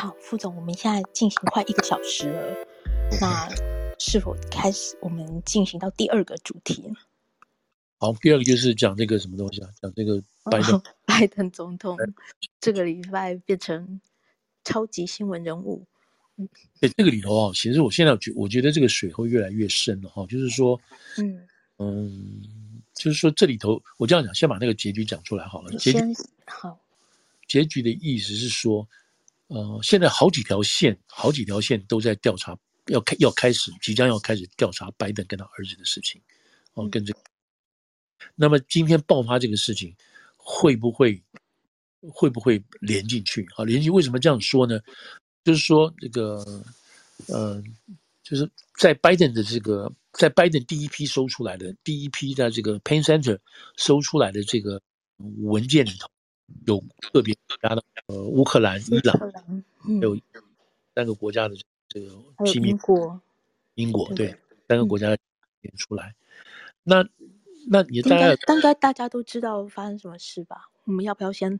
好，副总，我们现在进行快一个小时了，那是否开始我们进行到第二个主题呢？好，第二个就是讲这个什么东西啊？讲这个拜登，哦、拜登总统这个礼拜变成超级新闻人物。嗯，在这个里头啊，其实我现在觉我觉得这个水会越来越深了哈，就是说，嗯嗯，就是说这里头我这样讲，先把那个结局讲出来好了。结局好，结局的意思是说。呃，现在好几条线，好几条线都在调查，要开要开始，即将要开始调查拜登跟他儿子的事情，哦，跟这个。那么今天爆发这个事情，会不会会不会连进去？啊，连进为什么这样说呢？就是说这个，呃，就是在拜登的这个，在拜登第一批搜出来的第一批在这个 Penn Center 搜出来的这个文件里头。有个别国家的，呃，乌克兰、伊朗，还有三个国家的这个机密，英国，英国对三个国家点出来。那那你大概大概大家都知道发生什么事吧？我们要不要先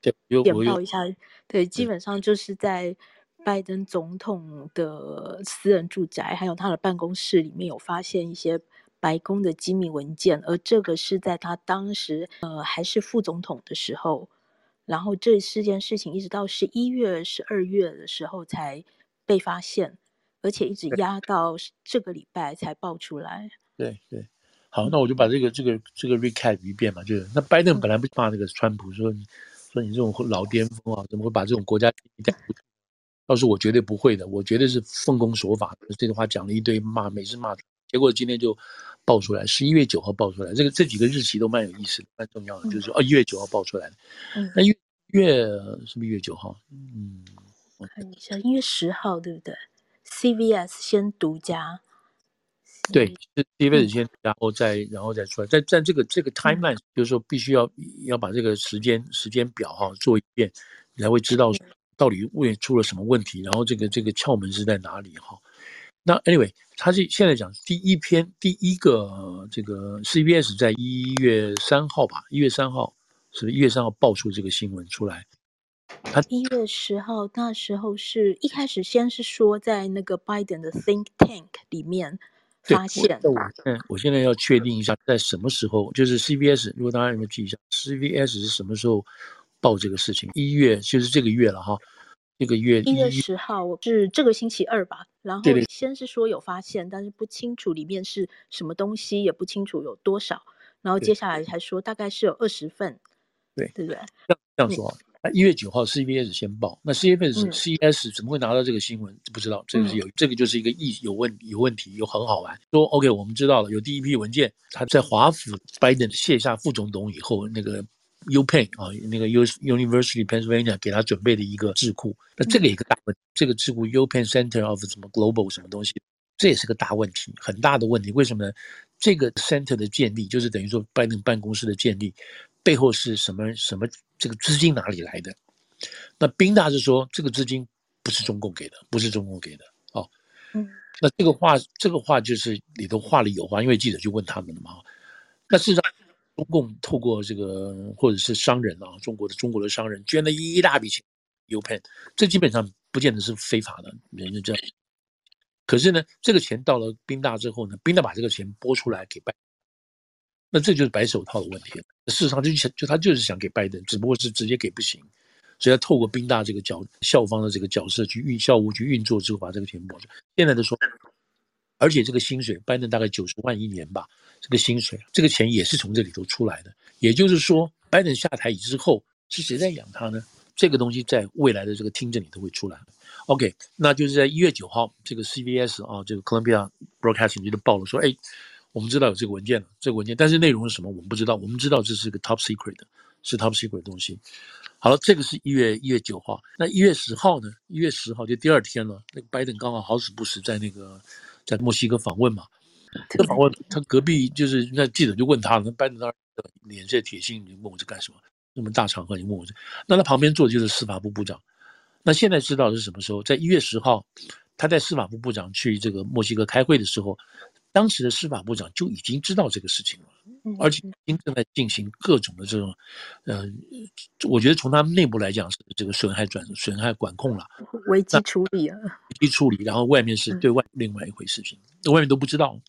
对点报一下？对，基本上就是在拜登总统的私人住宅，还有他的办公室里面有发现一些。白宫的机密文件，而这个是在他当时呃还是副总统的时候，然后这四件事情一直到十一月、十二月的时候才被发现，而且一直压到这个礼拜才爆出来。对对，好，那我就把这个这个这个 recap 一遍嘛，就是那拜登本来不骂那个川普说你说你这种老巅峰啊，怎么会把这种国家带？倒是我绝对不会的，我绝对是奉公守法的。这句话讲了一堆骂，每次骂，结果今天就。爆出来，十一月九号爆出来，这个这几个日期都蛮有意思的，蛮重要的。就是说，哦，一月九号爆出来的，那一月是不是一月九号？嗯，我看一下，一月十号对不对？CVS 先独家，对，是 CVS 先，然后再然后再出来，在在这个这个 timeline，就是说必须要要把这个时间时间表哈做一遍，你才会知道到底为出了什么问题，然后这个这个窍门是在哪里哈。那 anyway，他是现在讲第一篇第一个这个 CBS 在一月三号吧，一月三号是一月三号爆出这个新闻出来？他一月十号那时候是一开始先是说在那个 Biden 的 Think Tank 里面发现。我嗯，我现在要确定一下在什么时候，就是 CBS，如果大家有没有记一下，CBS 是什么时候报这个事情？一月就是这个月了哈。这个月一月十号是这个星期二吧？然后先是说有发现，但是不清楚里面是什么东西，也不清楚有多少。然后接下来才说大概是有二十份，对对不对？这样说，那一月九号 CBS 先报，那 CBS CS 怎么会拿到这个新闻？不知道，这个是有这个就是一个意有问有问题，又很好玩。说 OK，我们知道了，有第一批文件，他在华府拜登卸下副总统以后那个。UPenn 啊，那个 U University Pennsylvania 给他准备的一个智库，那这个一个大问题，这个智库 UPenn Center of 什么 Global 什么东西，这也是个大问题，很大的问题。为什么呢？这个 center 的建立，就是等于说拜登办公室的建立，背后是什么什么？这个资金哪里来的？那宾大是说，这个资金不是中共给的，不是中共给的。哦，嗯，那这个话，这个话就是里头话里有话，因为记者就问他们了嘛。那事实上。中共透过这个，或者是商人啊，中国的中国的商人捐了一大笔钱，U Pen，这基本上不见得是非法的，人家这样。可是呢，这个钱到了宾大之后呢，宾大把这个钱拨出来给拜登，那这就是白手套的问题了。事实上就，想就他就是想给拜登，只不过是直接给不行，所以要透过宾大这个角校方的这个角色去运校务去运作之后，把这个钱拨出来。现在的说，而且这个薪水，拜登大概九十万一年吧。这个薪水，这个钱也是从这里头出来的。也就是说，拜登下台之后，是谁在养他呢？这个东西在未来的这个听证里头会出来。OK，那就是在一月九号，这个 CBS 啊，这个 Columbia Broadcasting 就报了说，哎，我们知道有这个文件了，这个文件，但是内容是什么，我们不知道。我们知道这是个 Top Secret，是 Top Secret 的东西。好了，这个是一月一月九号。那一月十号呢？一月十号就第二天了。那个拜登刚好好死不死在那个在墨西哥访问嘛。他访问他隔壁，就是那记者就问他，那拜登当然脸色铁青，你问我这干什么？那么大场合你问我这？那他旁边坐的就是司法部部长。那现在知道是什么时候？在一月十号，他在司法部部长去这个墨西哥开会的时候，当时的司法部长就已经知道这个事情了，而且已经正在进行各种的这种，呃，我觉得从他们内部来讲是这个损害转损害管控了，危机处理啊，危机处理，然后外面是对外另外一回事情，嗯、外面都不知道。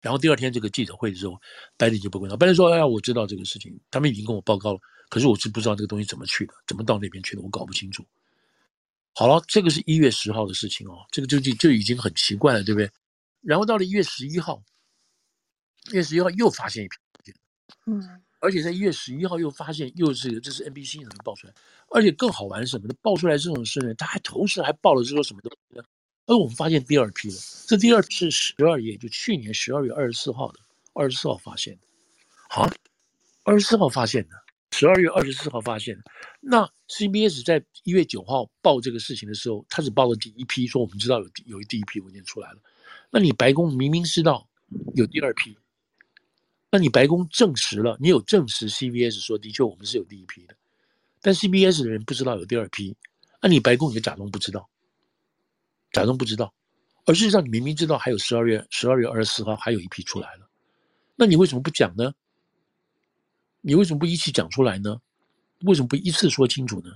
然后第二天这个记者会的时候，拜登就不问了。拜登说：“哎呀，我知道这个事情，他们已经跟我报告了，可是我是不知道这个东西怎么去的，怎么到那边去的，我搞不清楚。”好了，这个是一月十号的事情哦，这个就就就已经很奇怪了，对不对？然后到了一月十一号，一月十一号又发现一批，嗯，而且在一月十一号又发现又是这是 NBC 能爆出来，而且更好玩是什么呢？爆出来这种事呢，他还同时还爆了这个什么东西呢？而我们发现第二批了，这第二批是十二月，就去年十二月二十四号的，二十四号发现的，好，二十四号发现的，十二月二十四号发现的。那 CBS 在一月九号报这个事情的时候，他只报了第一批，说我们知道有有第一批文件出来了。那你白宫明明知道有第二批，那你白宫证实了，你有证实 CBS 说的确我们是有第一批的，但 CBS 的人不知道有第二批，那你白宫你就假装不知道。假装不知道，而事实上你明明知道还有十二月十二月二十四号还有一批出来了，那你为什么不讲呢？你为什么不一起讲出来呢？为什么不一次说清楚呢？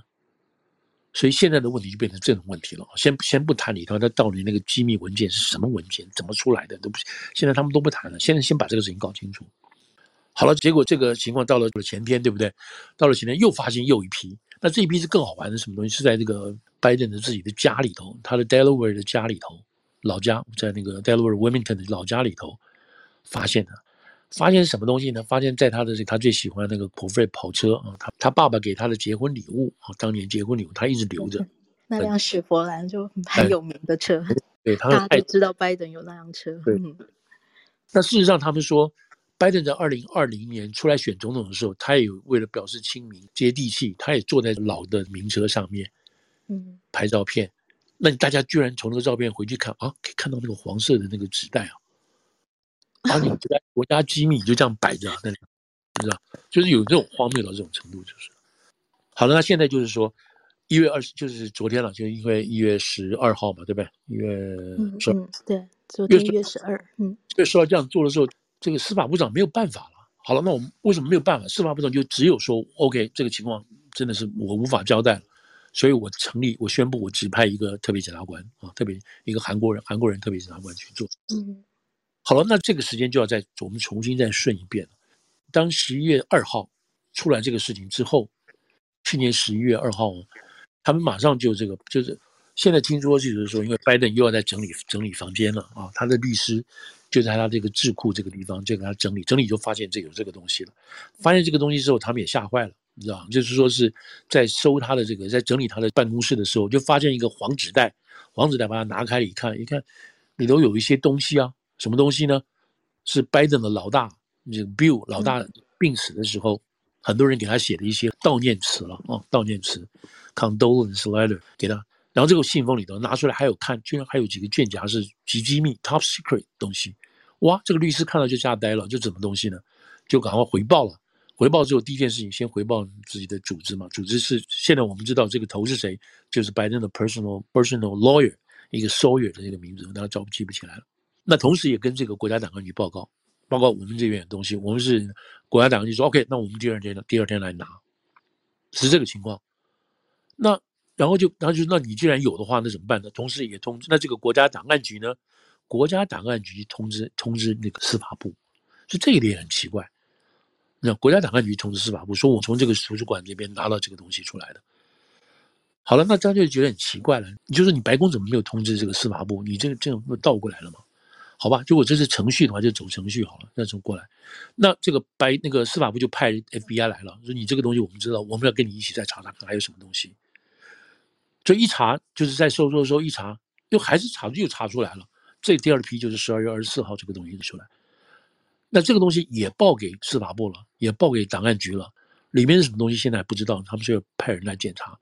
所以现在的问题就变成这种问题了。先先不谈里头，他到底那个机密文件是什么文件，怎么出来的都不，现在他们都不谈了。现在先把这个事情搞清楚。好了，结果这个情况到了前天，对不对？到了前天又发现又一批，那这一批是更好玩的什么东西？是在这个。拜登的自己的家里头，他的 Delaware 的家里头，老家在那个 Delaware Wilmington 的老家里头发现的，发现什么东西呢？发现在他的他最喜欢那个 Corvette 跑车啊，他他爸爸给他的结婚礼物啊，当年结婚礼物他一直留着。那辆雪佛兰就很 有名的车，对，他大家都知道拜登有那辆车。对，那事实上他们说，拜登在二零二零年出来选总统的时候，他也有为了表示亲民接地气，他也坐在老的名车上面。嗯，拍照片，那你大家居然从那个照片回去看啊，可以看到那个黄色的那个纸袋啊，把你国家国家机密就这样摆着，那你知道，就是有这种荒谬到这种程度，就是。好了，那现在就是说，一月二十，就是昨天了，就因为一月十二号嘛，对不对？一月十二，对，昨天一月十二，嗯，所以说到这样做的时候，这个司法部长没有办法了。好了，那我们为什么没有办法？司法部长就只有说，OK，这个情况真的是我无法交代了。所以我成立，我宣布，我指派一个特别检察官啊，特别一个韩国人，韩国人特别检察官去做。嗯，好了，那这个时间就要再我们重新再顺一遍了。当十一月二号出来这个事情之后，去年十一月二号，他们马上就这个就是现在听说就是说，因为拜登又要在整理整理房间了啊，他的律师就在他这个智库这个地方就给他整理整理，就发现这有这个东西了。发现这个东西之后，他们也吓坏了。你知道，就是说是在收他的这个，在整理他的办公室的时候，就发现一个黄纸袋，黄纸袋把它拿开一看，一看里头有一些东西啊，什么东西呢？是拜登的老大，这个 Bill 老大病死的时候，很多人给他写的一些悼念词了啊，悼念词，condolence letter 给他。然后这个信封里头拿出来还有看，居然还有几个卷夹是极机密 top secret 东西，哇，这个律师看到就吓呆了，就什么东西呢？就赶快回报了。回报之后，第一件事情先回报自己的组织嘛。组织是现在我们知道这个头是谁，就是拜登的 personal personal lawyer，一个 Sawyer 的这个名字，大家找不记不起来了。那同时也跟这个国家档案局报告，报告我们这边的东西。我们是国家档案局说 OK，那我们第二天第二天来拿，是这个情况。那然后就然后就那你既然有的话，那怎么办呢？同时也通知那这个国家档案局呢，国家档案局通知通知那个司法部，就这一点很奇怪。那国家档案局通知司法部说，我从这个图书馆这边拿到这个东西出来的。好了，那这样就觉得很奇怪了。你就说你白宫怎么没有通知这个司法部？你这个这样不倒过来了吗？好吧，如果这是程序的话，就走程序好了。那走过来，那这个白那个司法部就派 FBI 来了，说你这个东西我们知道，我们要跟你一起再查查看还有什么东西。就一查就是在收收收一查，又还是查又查出来了。这第二批就是十二月二十四号这个东西出来。那这个东西也报给司法部了，也报给档案局了，里面是什么东西现在还不知道，他们是要派人来检查。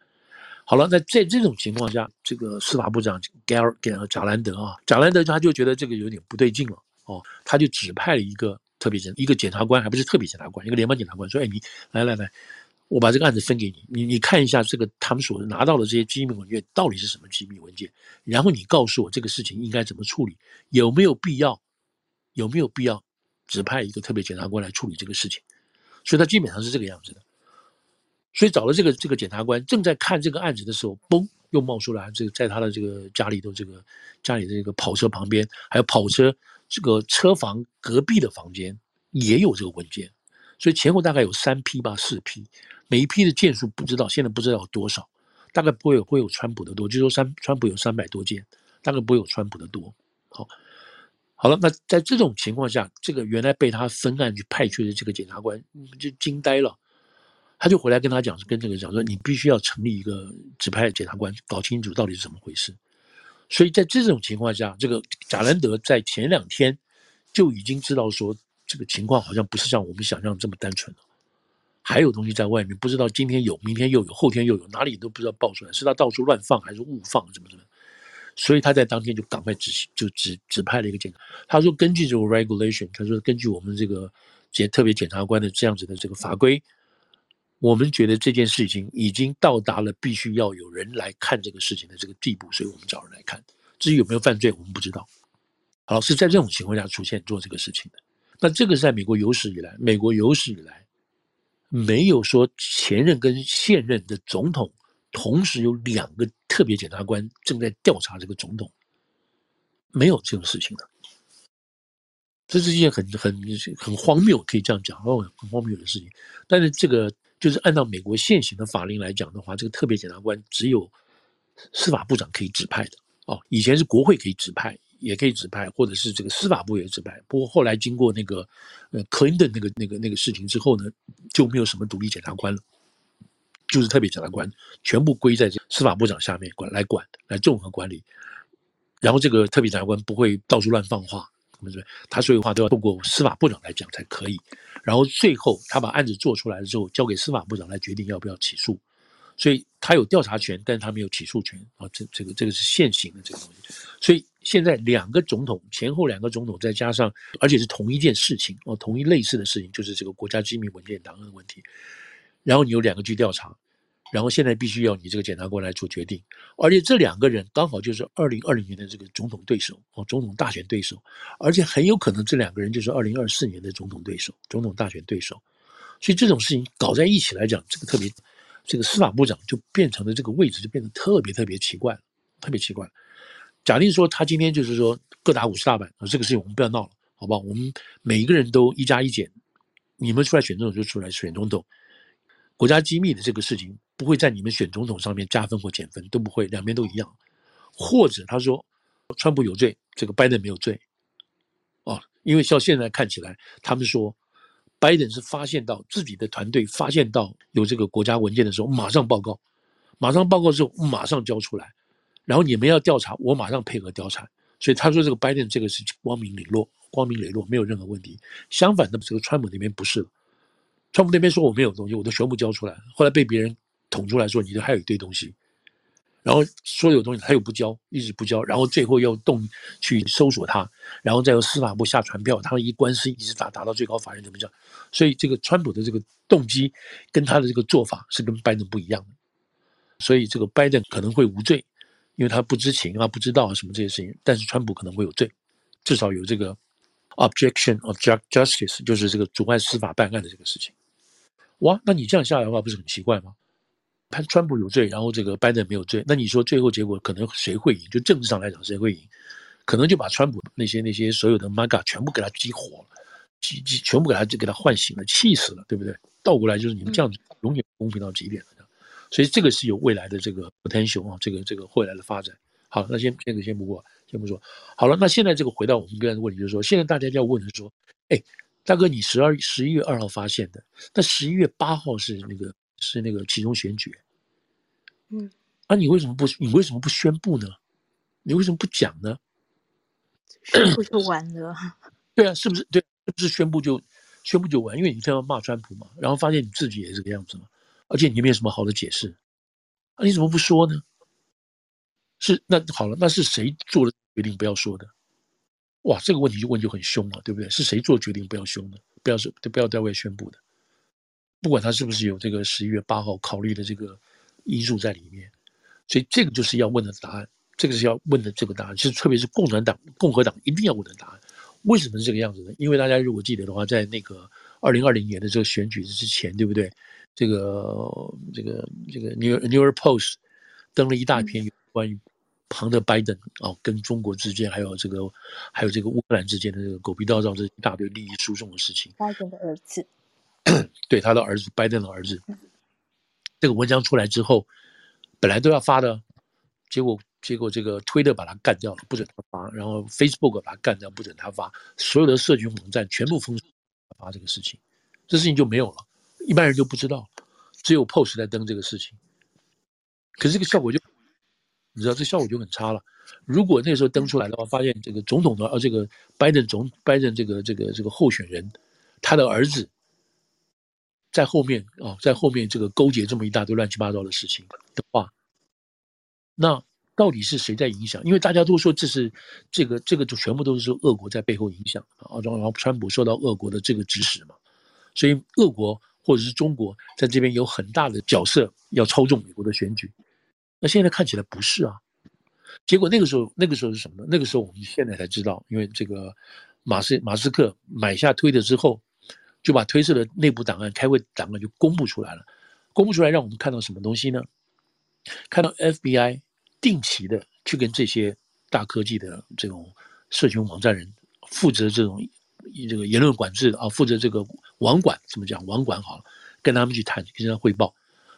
好了，那在这种情况下，这个司法部长贾贾兰德啊，贾兰德他就觉得这个有点不对劲了哦，他就指派了一个特别检一个检察官，还不是特别检察官，一个联邦检察官说：“哎，你来来来，我把这个案子分给你，你你看一下这个他们所拿到的这些机密文件到底是什么机密文件，然后你告诉我这个事情应该怎么处理，有没有必要有没有必要指派一个特别检察官来处理这个事情？所以他基本上是这个样子的。所以找了这个这个检察官，正在看这个案子的时候，嘣，又冒出来这个在他的这个家里头，这个家里的这个跑车旁边，还有跑车这个车房隔壁的房间也有这个文件。所以前后大概有三批吧，四批，每一批的件数不知道，现在不知道有多少，大概不会有会有川普的多，据说三川普有三百多件，大概不会有川普的多。好，好了，那在这种情况下，这个原来被他分案去派去的这个检察官就惊呆了。他就回来跟他讲，跟这个讲说，你必须要成立一个指派检察官，搞清楚到底是怎么回事。所以在这种情况下，这个贾兰德在前两天就已经知道说，这个情况好像不是像我们想象这么单纯了，还有东西在外面，不知道今天有，明天又有，后天又有，哪里都不知道爆出来，是他到处乱放还是误放，怎么怎么。所以他在当天就赶快执行，就指指派了一个检察。他说根据这个 regulation，他说根据我们这个检特别检察官的这样子的这个法规。我们觉得这件事情已经到达了必须要有人来看这个事情的这个地步，所以我们找人来看。至于有没有犯罪，我们不知道。好，是在这种情况下出现做这个事情的。那这个是在美国有史以来，美国有史以来没有说前任跟现任的总统同时有两个特别检察官正在调查这个总统，没有这种事情的。这是一件很很很荒谬，可以这样讲哦，很荒谬的事情。但是这个。就是按照美国现行的法令来讲的话，这个特别检察官只有司法部长可以指派的哦。以前是国会可以指派，也可以指派，或者是这个司法部也指派。不过后来经过那个呃克林顿那个那个那个事情之后呢，就没有什么独立检察官了，就是特别检察官全部归在这司法部长下面管来管来综合管理。然后这个特别检察官不会到处乱放话，对不对？他所有话都要通过司法部长来讲才可以。然后最后，他把案子做出来之后，交给司法部长来决定要不要起诉，所以他有调查权，但是他没有起诉权啊。这这个这个是现行的这个东西。所以现在两个总统前后两个总统再加上，而且是同一件事情哦，同一类似的事情，就是这个国家机密文件档案的问题。然后你有两个去调查。然后现在必须要你这个检察官来做决定，而且这两个人刚好就是二零二零年的这个总统对手哦，总统大选对手，而且很有可能这两个人就是二零二四年的总统对手，总统大选对手。所以这种事情搞在一起来讲，这个特别，这个司法部长就变成了这个位置就变得特别特别奇怪，特别奇怪。假定说他今天就是说各打五十大板，这个事情我们不要闹了，好不好？我们每一个人都一加一减，你们出来选总统就出来选总统。国家机密的这个事情不会在你们选总统上面加分或减分，都不会，两边都一样。或者他说，川普有罪，这个拜登没有罪，哦，因为像现在看起来，他们说拜登是发现到自己的团队发现到有这个国家文件的时候，马上报告，马上报告之后马上交出来，然后你们要调查，我马上配合调查。所以他说这个拜登这个是光明磊落，光明磊落，没有任何问题。相反的，这个川普那边不是。川普那边说我没有东西，我都全部交出来。后来被别人捅出来说，你这还有一堆东西，然后说有东西他又不交，一直不交，然后最后要动去搜索他，然后再由司法部下传票，他一官司一直打打到最高法院怎么讲？所以这个川普的这个动机跟他的这个做法是跟拜登不一样的，所以这个拜登可能会无罪，因为他不知情啊，不知道啊什么这些事情，但是川普可能会有罪，至少有这个 objection of justice，就是这个阻碍司法办案的这个事情。哇，那你这样下来的话，不是很奇怪吗？判川普有罪，然后这个拜登没有罪，那你说最后结果可能谁会赢？就政治上来讲，谁会赢？可能就把川普那些那些所有的 MAGA 全部给他激活了，激激全部给他就给他唤醒了，气死了，对不对？倒过来就是你们这样子永远公平到极点了。嗯、所以这个是有未来的这个 potential 啊，这个这个未来的发展。好，那先先先不过，先不说。好了，那现在这个回到我们刚才的问题，就是说，现在大家就要问的是说，哎。大哥，你十二十一月二号发现的，那十一月八号是那个是那个其中选举，嗯，啊，你为什么不你为什么不宣布呢？你为什么不讲呢？宣布就完了。对啊，是不是？对，是不是宣布就宣布就完？因为你这样骂川普嘛，然后发现你自己也是这个样子嘛，而且你没有什么好的解释，啊，你怎么不说呢？是那好了，那是谁做的决定不要说的？哇，这个问题就问就很凶了，对不对？是谁做决定不要凶的？不要是，不要对外宣布的。不管他是不是有这个十一月八号考虑的这个因素在里面，所以这个就是要问的答案。这个是要问的这个答案，其实特别是共产党、共和党一定要问的答案。为什么是这个样子呢？因为大家如果记得的话，在那个二零二零年的这个选举之前，对不对？这个这个这个 New New York Post 登了一大篇关于庞德·拜登啊跟中国之间，还有这个还有这个乌克兰之间的这个狗皮倒灶这一大堆利益输送的事情。拜登的儿子，对他的儿子，拜登的儿子。这个文章出来之后，本来都要发的，结果。结果这个推特把他干掉了，不准他发；然后 Facebook 把他干掉，不准他发。所有的社群网站全部封锁发这个事情，这事情就没有了，一般人就不知道，只有 Post 在登这个事情。可是这个效果就，你知道，这效果就很差了。如果那时候登出来的话，发现这个总统的，呃，这个拜登总拜登这个这个这个候选人，他的儿子在后面啊，在后面这个勾结这么一大堆乱七八糟的事情的话，那。到底是谁在影响？因为大家都说这是这个这个就全部都是说俄国在背后影响啊，然后川普受到俄国的这个指使嘛，所以俄国或者是中国在这边有很大的角色要操纵美国的选举。那现在看起来不是啊，结果那个时候那个时候是什么呢？那个时候我们现在才知道，因为这个马斯马斯克买下推特之后，就把推特的内部档案、开会档案就公布出来了，公布出来让我们看到什么东西呢？看到 FBI。定期的去跟这些大科技的这种社群网站人负责这种这个言论管制啊，负责这个网管怎么讲？网管好了，跟他们去谈，跟他汇报，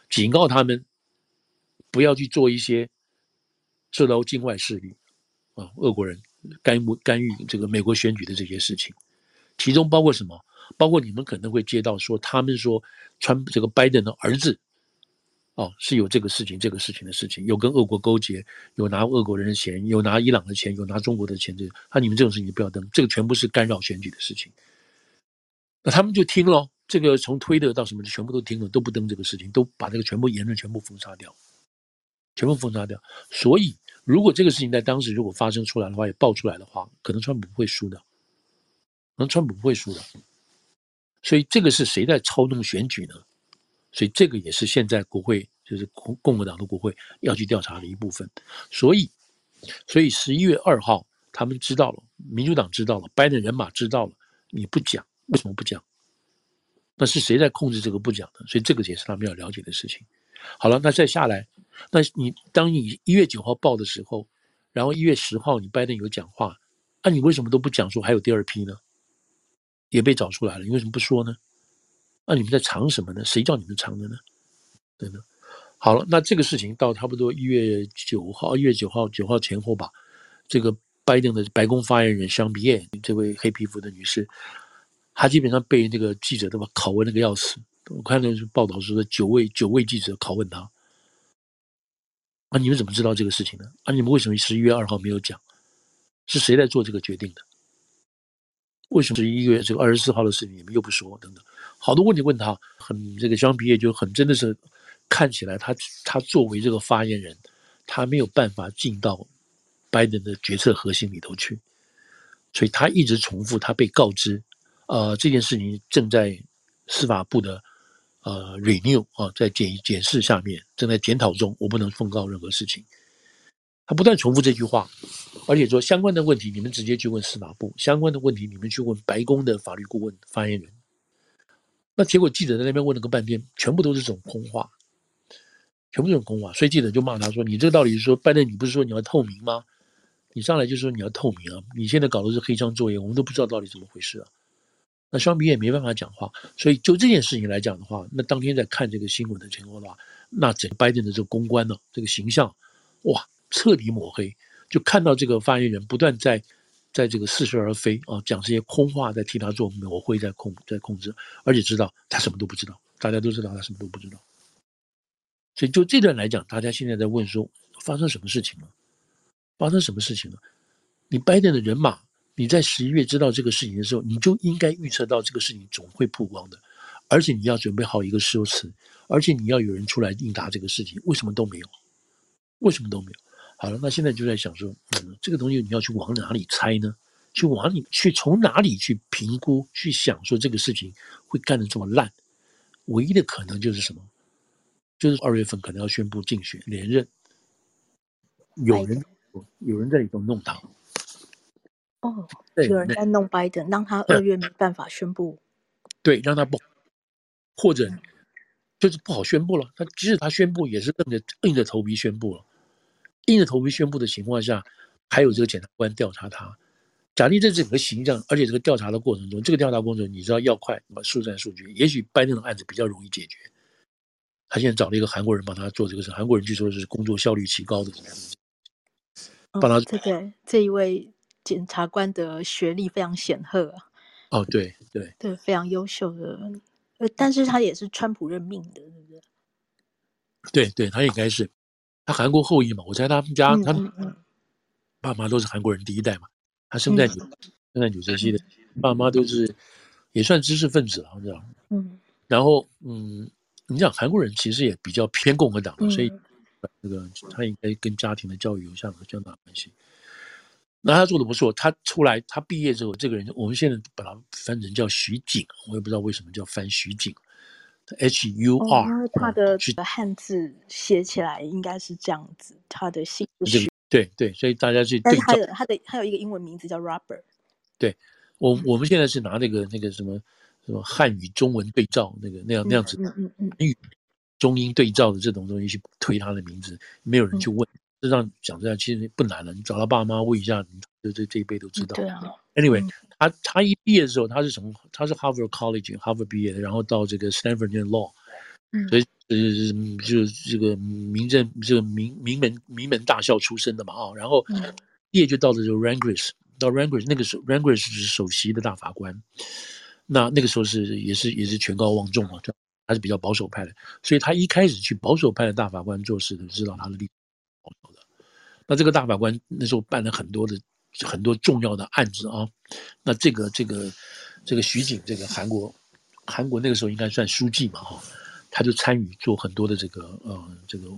警告他们不要去做一些受到境外势力啊，俄国人干预干预这个美国选举的这些事情，其中包括什么？包括你们可能会接到说，他们说川这个拜登的儿子。哦，是有这个事情，这个事情的事情，有跟俄国勾结，有拿俄国人的钱，有拿伊朗的钱，有拿中国的钱，这个，那你们这种事情不要登，这个全部是干扰选举的事情。那他们就听了，这个从推特到什么，就全部都听了，都不登这个事情，都把这个全部言论全部封杀掉，全部封杀掉。所以，如果这个事情在当时如果发生出来的话，也爆出来的话，可能川普不会输的，可能川普不会输的。所以，这个是谁在操纵选举呢？所以这个也是现在国会，就是共共和党的国会要去调查的一部分。所以，所以十一月二号，他们知道了，民主党知道了，拜登人马知道了，你不讲，为什么不讲？那是谁在控制这个不讲的？所以这个也是他们要了解的事情。好了，那再下来，那你当你一月九号报的时候，然后一月十号你拜登有讲话，那你为什么都不讲说还有第二批呢？也被找出来了，你为什么不说呢？那你们在藏什么呢？谁叫你们藏的呢？对呢。好了，那这个事情到差不多一月九号，一月九号九号前后吧。这个拜登的白宫发言人香比耶，这位黑皮肤的女士，她基本上被那个记者都把拷问那个要死。我看到是报道说的，九位九位记者拷问她。啊，你们怎么知道这个事情呢？啊，你们为什么十一月二号没有讲？是谁在做这个决定的？为什么十一月这个二十四号的事情你们又不说？等等。好多问题问他，很这个香皮耶就很真的是看起来他他作为这个发言人，他没有办法进到拜登的决策核心里头去，所以他一直重复他被告知，呃这件事情正在司法部的呃 renew 啊，在检检视下面正在检讨中，我不能奉告任何事情。他不断重复这句话，而且说相关的问题你们直接去问司法部，相关的问题你们去问白宫的法律顾问发言人。那结果记者在那边问了个半天，全部都是这种空话，全部这种空话，所以记者就骂他说：“你这个道理是说，拜登，你不是说你要透明吗？你上来就说你要透明啊！你现在搞的是黑箱作业，我们都不知道到底怎么回事啊！”那双比也没办法讲话，所以就这件事情来讲的话，那当天在看这个新闻的情况的话，那整个拜登的这个公关呢，这个形象，哇，彻底抹黑，就看到这个发言人不断在。在这个似是而非啊，讲这些空话，在替他做抹黑，在控在控制，而且知道他什么都不知道，大家都知道他什么都不知道。所以就这段来讲，大家现在在问说，发生什么事情了？发生什么事情了？你拜登的人马，你在十一月知道这个事情的时候，你就应该预测到这个事情总会曝光的，而且你要准备好一个说辞，而且你要有人出来应答这个事情，为什么都没有？为什么都没有？好了，那现在就在想说，嗯，这个东西你要去往哪里猜呢？去往里去从哪里去评估？去想说这个事情会干得这么烂，唯一的可能就是什么？就是二月份可能要宣布竞选连任，有人有人在里头弄他，哦，有人在弄拜登，让他二月没办法宣布。对，让他不，或者就是不好宣布了。他即使他宣布，也是硬着硬着头皮宣布了。硬着头皮宣布的情况下，还有这个检察官调查他。假定这整个形象，而且这个调查的过程中，这个调查过程，你知道要快，什么速战速决。也许拜登的案子比较容易解决。他现在找了一个韩国人帮他做这个事，韩国人据说是工作效率极高的，帮他。这个这一位检察官的学历非常显赫啊。哦，对对对，非常优秀的，呃，但是他也是川普任命的，是不是？对对，他应该是，他韩国后裔嘛，我猜他们家他们爸妈都是韩国人第一代嘛，他生在。纽生在纽泽西的，爸妈都是也算知识分子了，知道嗯，然后嗯，你讲韩国人其实也比较偏共和党的，所以那个他应该跟家庭的教育有相相当关系。那他做的不错，他出来，他毕业之后，这个人我们现在把他翻成叫徐景，我也不知道为什么叫翻徐景，H U R，、哦、他的汉字写起来应该是这样子，他的姓徐，对对，所以大家去对照，但是他的他的他有一个英文名字叫 Robert，对我我们现在是拿那个那个什么什么汉语中文对照那个那样那样子，嗯嗯嗯，中英对照的这种东西去推他的名字，没有人去问。嗯这样讲这样其实不难了，你找他爸妈问一下，这这这一辈都知道。对啊。Anyway，他他一毕业的时候，他是从他是 Harvard College Harvard 毕业的，然后到这个 Stanford 念 Law，嗯，所以呃就这个名正这个名名门名门大校出身的嘛啊，然后毕业就到了这个 Rehnquist，到 Rehnquist 那个时候 Rehnquist 是首席的大法官，那那个时候是也是也是权高望重啊，他是比较保守派的，所以他一开始去保守派的大法官做事的，知道他的立。那这个大法官那时候办了很多的很多重要的案子啊，那这个这个这个徐景，这个韩国韩国那个时候应该算书记嘛哈，他就参与做很多的这个呃这个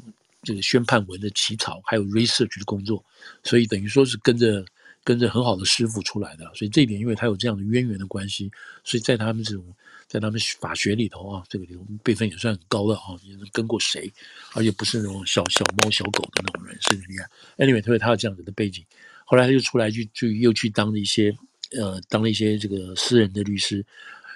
这个宣判文的起草，还有 research 的工作，所以等于说是跟着跟着很好的师傅出来的，所以这一点因为他有这样的渊源的关系，所以在他们这种。在他们法学里头啊，这个里头辈分也算很高的啊，也能跟过谁，而且不是那种小小猫小狗的那种人，是很厉害。Anyway，特别他有这样子的背景，后来他就出来去就又去当了一些呃，当了一些这个私人的律师，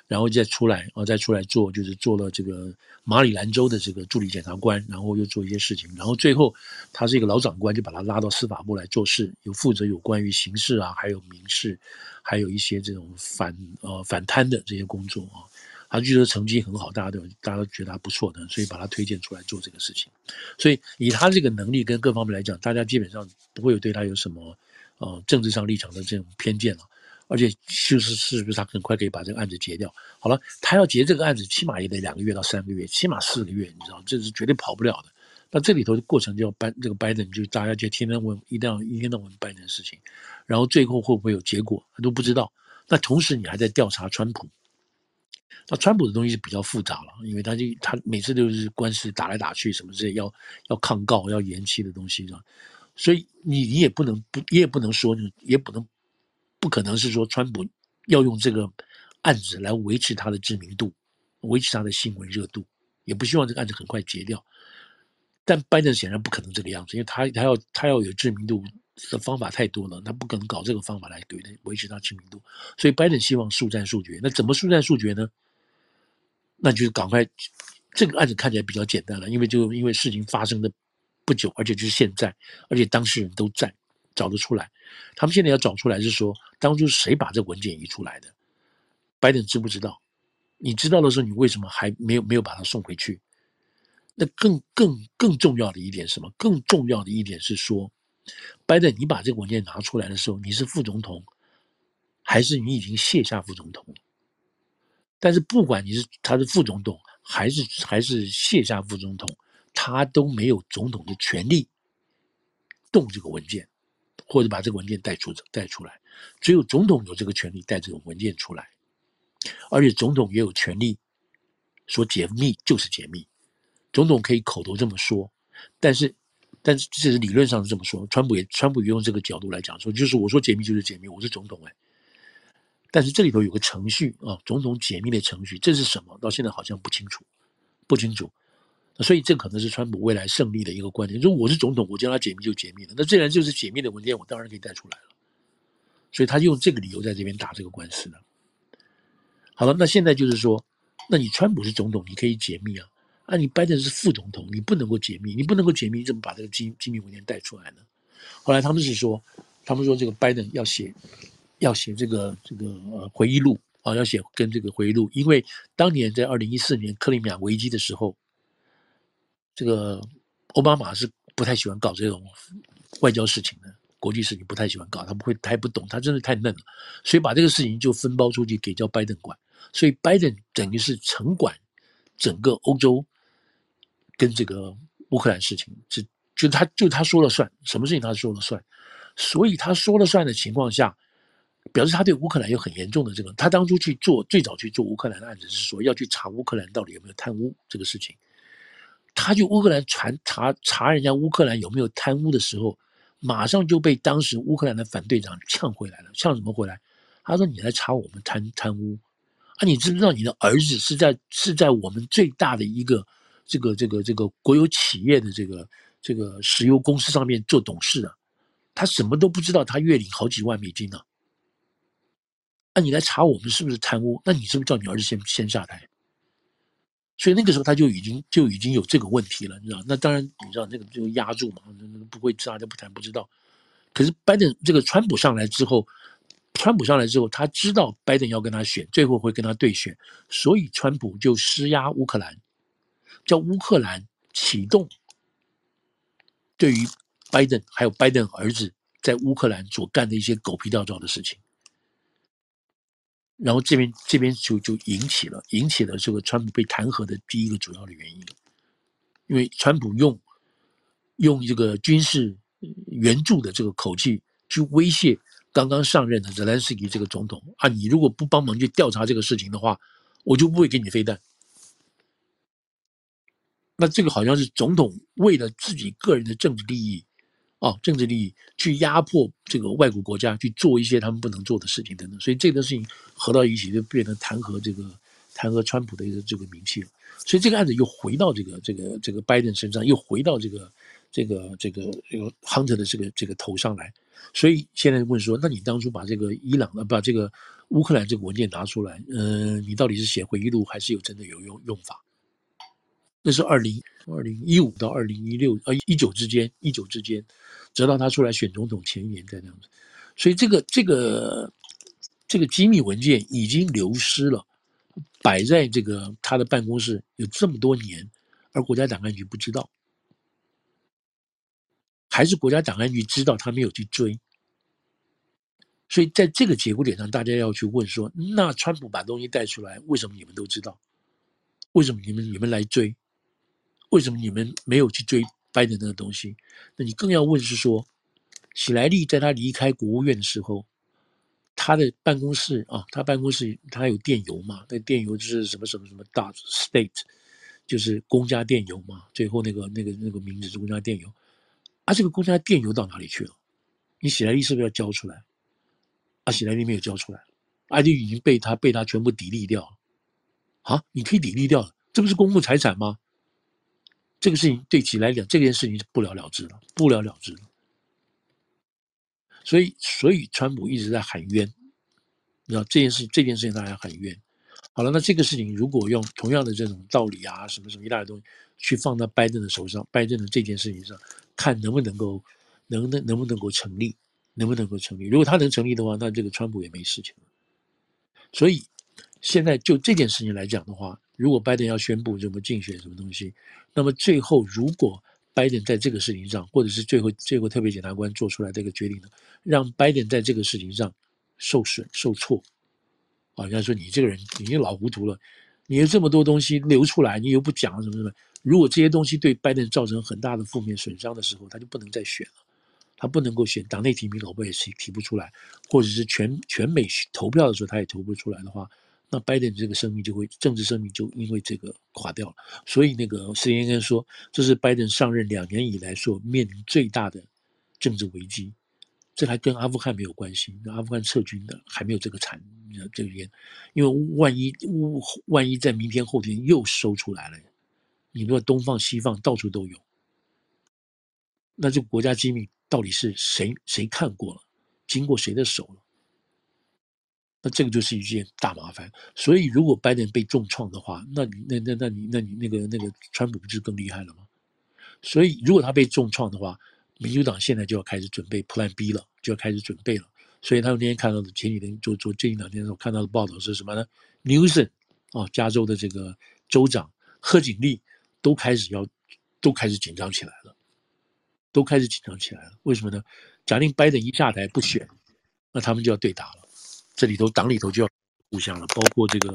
然后再出来啊，再出来做就是做了这个马里兰州的这个助理检察官，然后又做一些事情，然后最后他是一个老长官，就把他拉到司法部来做事，有负责有关于刑事啊，还有民事，还有一些这种反呃反贪的这些工作啊。他据说成绩很好，大家都大家都觉得他不错的，所以把他推荐出来做这个事情。所以以他这个能力跟各方面来讲，大家基本上不会有对他有什么呃政治上立场的这种偏见了。而且就是是不是他很快可以把这个案子结掉？好了，他要结这个案子，起码也得两个月到三个月，起码四个月，你知道，这是绝对跑不了的。那这里头的过程就要拜这个拜登，就大家就天天问，一定要一天到晚拜登的事情，然后最后会不会有结果，他都不知道。那同时你还在调查川普。那川普的东西是比较复杂了，因为他就他每次都是官司打来打去，什么之类要要抗告、要延期的东西，所以你你也不能不，你也不能说，也不能不可能是说川普要用这个案子来维持他的知名度，维持他的新闻热度，也不希望这个案子很快结掉。但拜登显然不可能这个样子，因为他他要他要有知名度的方法太多了，他不可能搞这个方法来对维持他知名度，所以拜登希望速战速决。那怎么速战速决呢？那就是赶快，这个案子看起来比较简单了，因为就因为事情发生的不久，而且就是现在，而且当事人都在，找得出来。他们现在要找出来是说，当初谁把这文件移出来的？拜登知不知道？你知道的时候，你为什么还没有没有把他送回去？那更更更重要的一点是什么？更重要的一点是说，拜登，你把这个文件拿出来的时候，你是副总统，还是你已经卸下副总统？但是不管你是他是副总统还是还是卸下副总统，他都没有总统的权利动这个文件，或者把这个文件带出带出来。只有总统有这个权利带这种文件出来，而且总统也有权利说解密就是解密。总统可以口头这么说，但是但是这是理论上是这么说。川普也川普也用这个角度来讲说，就是我说解密就是解密，我是总统哎。但是这里头有个程序啊，总统解密的程序，这是什么？到现在好像不清楚，不清楚。所以这可能是川普未来胜利的一个关键。如果我是总统，我叫他解密就解密了。那既然就是解密的文件，我当然可以带出来了。所以他用这个理由在这边打这个官司呢。好了，那现在就是说，那你川普是总统，你可以解密啊，啊，你拜登是副总统，你不能够解密，你不能够解密，你怎么把这个机机密文件带出来呢？后来他们是说，他们说这个拜登要写，要写这个这个呃回忆录啊，要写跟这个回忆录，因为当年在二零一四年克里米亚危机的时候，这个奥巴马是不太喜欢搞这种外交事情的。国际事情不太喜欢搞，他不会，他也不懂，他真的太嫩了，所以把这个事情就分包出去给叫拜登管，所以拜登等于是承管整个欧洲跟这个乌克兰事情，是就他就他说了算，什么事情他说了算，所以他说了算的情况下，表示他对乌克兰有很严重的这个，他当初去做最早去做乌克兰的案子是说要去查乌克兰到底有没有贪污这个事情，他去乌克兰传查查人家乌克兰有没有贪污的时候。马上就被当时乌克兰的反对党呛回来了，呛什么回来？他说：“你来查我们贪贪污啊？你知不知道你的儿子是在是在我们最大的一个这个这个这个国有企业的这个这个石油公司上面做董事的？他什么都不知道，他月领好几万美金呢？啊，你来查我们是不是贪污？那你是不是叫你儿子先先下台？”所以那个时候他就已经就已经有这个问题了，你知道？那当然你知道那个就压住嘛，那不会大家不谈不知道。可是拜登这个川普上来之后，川普上来之后，他知道拜登要跟他选，最后会跟他对选，所以川普就施压乌克兰，叫乌克兰启动对于拜登还有拜登儿子在乌克兰所干的一些狗屁倒灶的事情。然后这边这边就就引起了引起了这个川普被弹劾的第一个主要的原因，因为川普用用这个军事援助的这个口气去威胁刚刚上任的泽连斯基这个总统啊，你如果不帮忙去调查这个事情的话，我就不会给你飞弹。那这个好像是总统为了自己个人的政治利益。哦，政治利益去压迫这个外国国家去做一些他们不能做的事情等等，所以这个事情合到一起就变成弹劾这个弹劾川普的一个这个名气了。所以这个案子又回到这个这个这个拜登身上，又回到这个这个这个这个 Hunter 的这个这个头上来。所以现在问说，那你当初把这个伊朗的把这个乌克兰这个文件拿出来，嗯、你到底是写回忆录还是有真的有用用法？那是二零二零一五到二零一六呃一九之间，一九之间，直到他出来选总统前一年才这样子，所以这个这个这个机密文件已经流失了，摆在这个他的办公室有这么多年，而国家档案局不知道，还是国家档案局知道他没有去追，所以在这个节骨点上，大家要去问说：那川普把东西带出来，为什么你们都知道？为什么你们你们来追？为什么你们没有去追拜登那个东西？那你更要问是说，喜来利在他离开国务院的时候，他的办公室啊，他办公室他有电邮嘛？那电邮就是什么什么什么大 state，就是公家电邮嘛。最后那个那个那个名字是公家电邮，啊，这个公家电邮到哪里去了？你喜来利是不是要交出来？啊，喜来利没有交出来，啊，就已经被他被他全部砥砺掉了。啊，你可以砥砺掉了，这不是公共财产吗？这个事情对其来讲，这件事情是不了了之了，不了了之了。所以，所以川普一直在喊冤，你知道这件事，这件事情大家喊冤。好了，那这个事情如果用同样的这种道理啊，什么什么一大堆东西去放到拜登的手上，拜登的这件事情上，看能不能够，能能能不能够成立，能不能够成立？如果他能成立的话，那这个川普也没事情了。所以。现在就这件事情来讲的话，如果拜登要宣布什么竞选什么东西，那么最后如果拜登在这个事情上，或者是最后最后特别检察官做出来这个决定呢，让拜登在这个事情上受损受挫，啊，人家说你这个人已经老糊涂了，你有这么多东西流出来，你又不讲什么什么，如果这些东西对拜登造成很大的负面损伤的时候，他就不能再选了，他不能够选党内提名，老婆也是提不出来，或者是全全美投票的时候他也投不出来的话。那拜登这个生命就会政治生命就因为这个垮掉了，所以那个 CNN 说，这是拜登上任两年以来所面临最大的政治危机，这还跟阿富汗没有关系，那阿富汗撤军的还没有这个产这个烟，因为万一万一在明天后天又收出来了，你说东放西放到处都有，那这个国家机密到底是谁谁看过了，经过谁的手了？那这个就是一件大麻烦。所以如果拜登被重创的话，那你那那那你那你那个那个川普不是更厉害了吗？所以如果他被重创的话，民主党现在就要开始准备 Plan B 了，就要开始准备了。所以他们那天看到的前几天做做最近两天的时候看到的报道是什么呢？Newsom 啊，加州的这个州长贺锦丽都开始要都开始紧张起来了，都开始紧张起来了。为什么呢？假定拜登一下台不选，那他们就要对打了。这里头党里头就要互相了，包括这个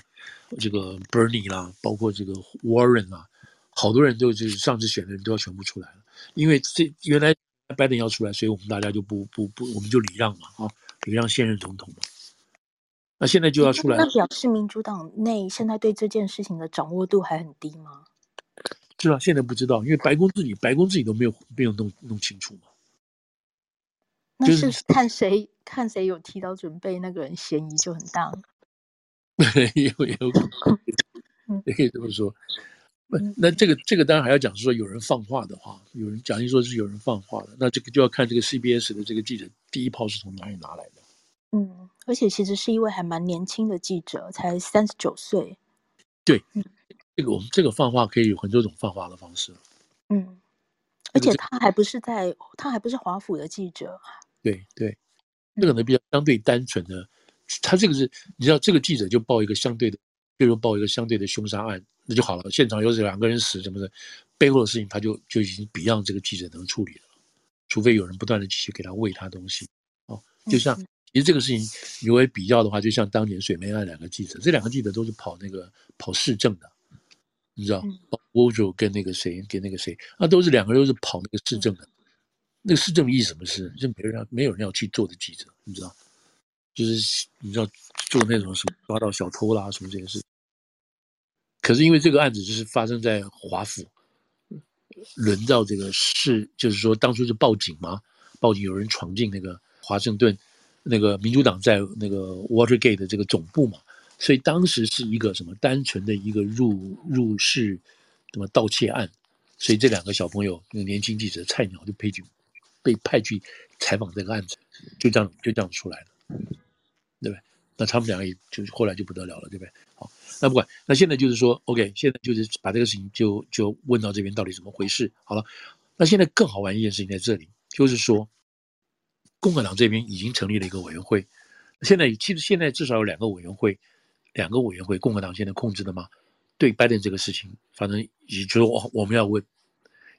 这个 Bernie 啦，包括这个 Warren 啦，好多人都就是上次选的人都要全部出来了。因为这原来拜登要出来，所以我们大家就不不不，我们就礼让嘛啊。礼让现任总统嘛，那现在就要出来。那表示民主党内现在对这件事情的掌握度还很低吗？是啊，现在不知道，因为白宫自己，白宫自己都没有没有弄弄清楚嘛。那是看谁、就是、看谁有提早准备，那个人嫌疑就很大。有有可能，也可以这么说。那这个这个当然还要讲说有人放话的话，有人假定说是有人放话的，那这个就要看这个 CBS 的这个记者第一炮是从哪里拿来的。嗯，而且其实是一位还蛮年轻的记者，才三十九岁。对，嗯、这个我们这个放话可以有很多种放话的方式。嗯，而且他还不是在，他还不是华府的记者。对对，这可能比较相对单纯的，他这个是你知道这个记者就报一个相对的，比如报一个相对的凶杀案。那就好了，现场有两个人死什么的，背后的事情他就就已经 Beyond 这个记者能处理了，除非有人不断的继续给他喂他东西，哦，就像其实这个事情如果比较的话，就像当年水门案两个记者，这两个记者都是跑那个跑市政的，你知道，沃州跟那个谁跟那个谁，那都是两个人都是跑那个市政的，那个市政的意思什么事？就没人没有人要去做的记者，你知道，就是你知道做那种什么抓到小偷啦什么这些事。可是因为这个案子就是发生在华府，轮到这个市，就是说当初是报警嘛，报警有人闯进那个华盛顿，那个民主党在那个 Watergate 的这个总部嘛，所以当时是一个什么单纯的一个入入室什么盗窃案，所以这两个小朋友那个年轻记者菜鸟就被去被派去采访这个案子，就这样就这样出来了，对不对？那他们两个也就后来就不得了了，对不对？好，那不管，那现在就是说，OK，现在就是把这个事情就就问到这边到底怎么回事。好了，那现在更好玩一件事情在这里，就是说，共和党这边已经成立了一个委员会，现在其实现在至少有两个委员会，两个委员会，共和党现在控制的嘛，对拜登这个事情，反正也就是我我们要问，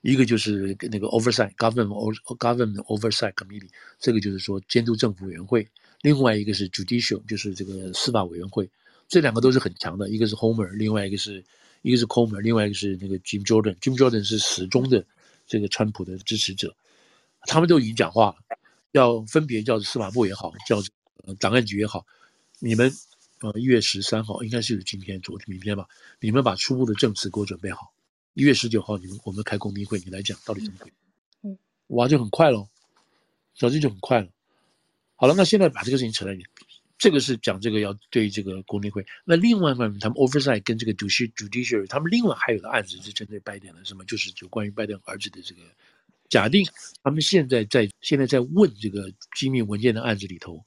一个就是那个 Oversight Government Government Oversight Committee，这个就是说监督政府委员会。另外一个是 Judicial，就是这个司法委员会，这两个都是很强的。一个是 Homer，另外一个是一个是 Comer，另外一个是那个 Jim Jordan。Jim Jordan 是始终的这个川普的支持者，他们都已经讲话了，要分别叫司法部也好，叫档案局也好，你们呃一月十三号应该是今天、昨天、明天吧，你们把初步的证词给我准备好。一月十九号你们我们开公听会，你来讲到底怎么回事？嗯，哇，就很快喽，小弟就很快了。好了，那现在把这个事情扯在一起，这个是讲这个要对这个公听会。那另外一方面，他们 oversight 跟这个 judiciary，他们另外还有个案子是针对拜登的，什么就是就关于拜登儿子的这个。假定他们现在在现在在问这个机密文件的案子里头，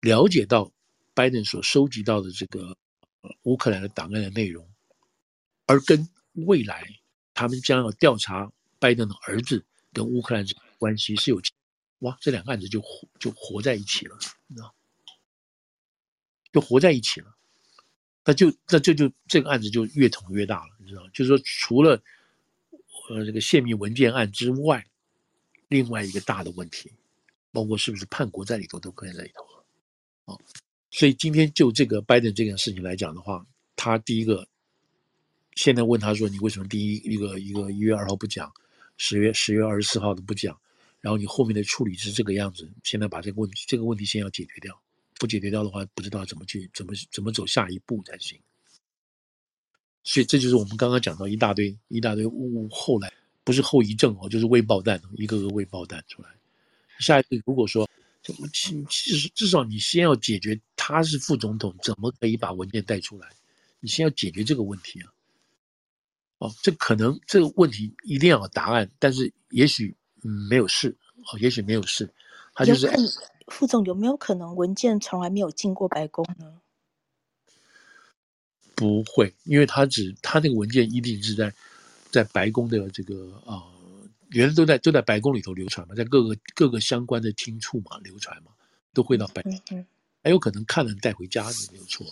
了解到拜登所收集到的这个乌克兰的档案的内容，而跟未来他们将要调查拜登的儿子跟乌克兰关系是有。哇，这两个案子就活就活在一起了，你知道？就活在一起了，那就那这就，这个案子就越捅越大了，你知道？就是说，除了呃这个泄密文件案之外，另外一个大的问题，包括是不是叛国在里头都可以在里头了，啊，所以今天就这个拜登这件事情来讲的话，他第一个现在问他说，你为什么第一一个一个一月二号不讲，十月十月二十四号的不讲？然后你后面的处理是这个样子，现在把这个问题这个问题先要解决掉，不解决掉的话，不知道怎么去怎么怎么走下一步才行。所以这就是我们刚刚讲到一大堆一大堆误，后来不是后遗症哦，就是未爆弹，一个个未爆弹出来。下一步如果说，其其实至少你先要解决他是副总统，怎么可以把文件带出来？你先要解决这个问题啊。哦，这可能这个问题一定要有答案，但是也许。嗯，没有事哦，也许没有事，他就是副总有没有可能文件从来没有进过白宫呢？不会，因为他只他那个文件一定是在在白宫的这个啊、呃，原来都在都在白宫里头流传嘛，在各个各个相关的厅处嘛流传嘛，都会到白宫，嗯嗯、还有可能看了带回家，没有错。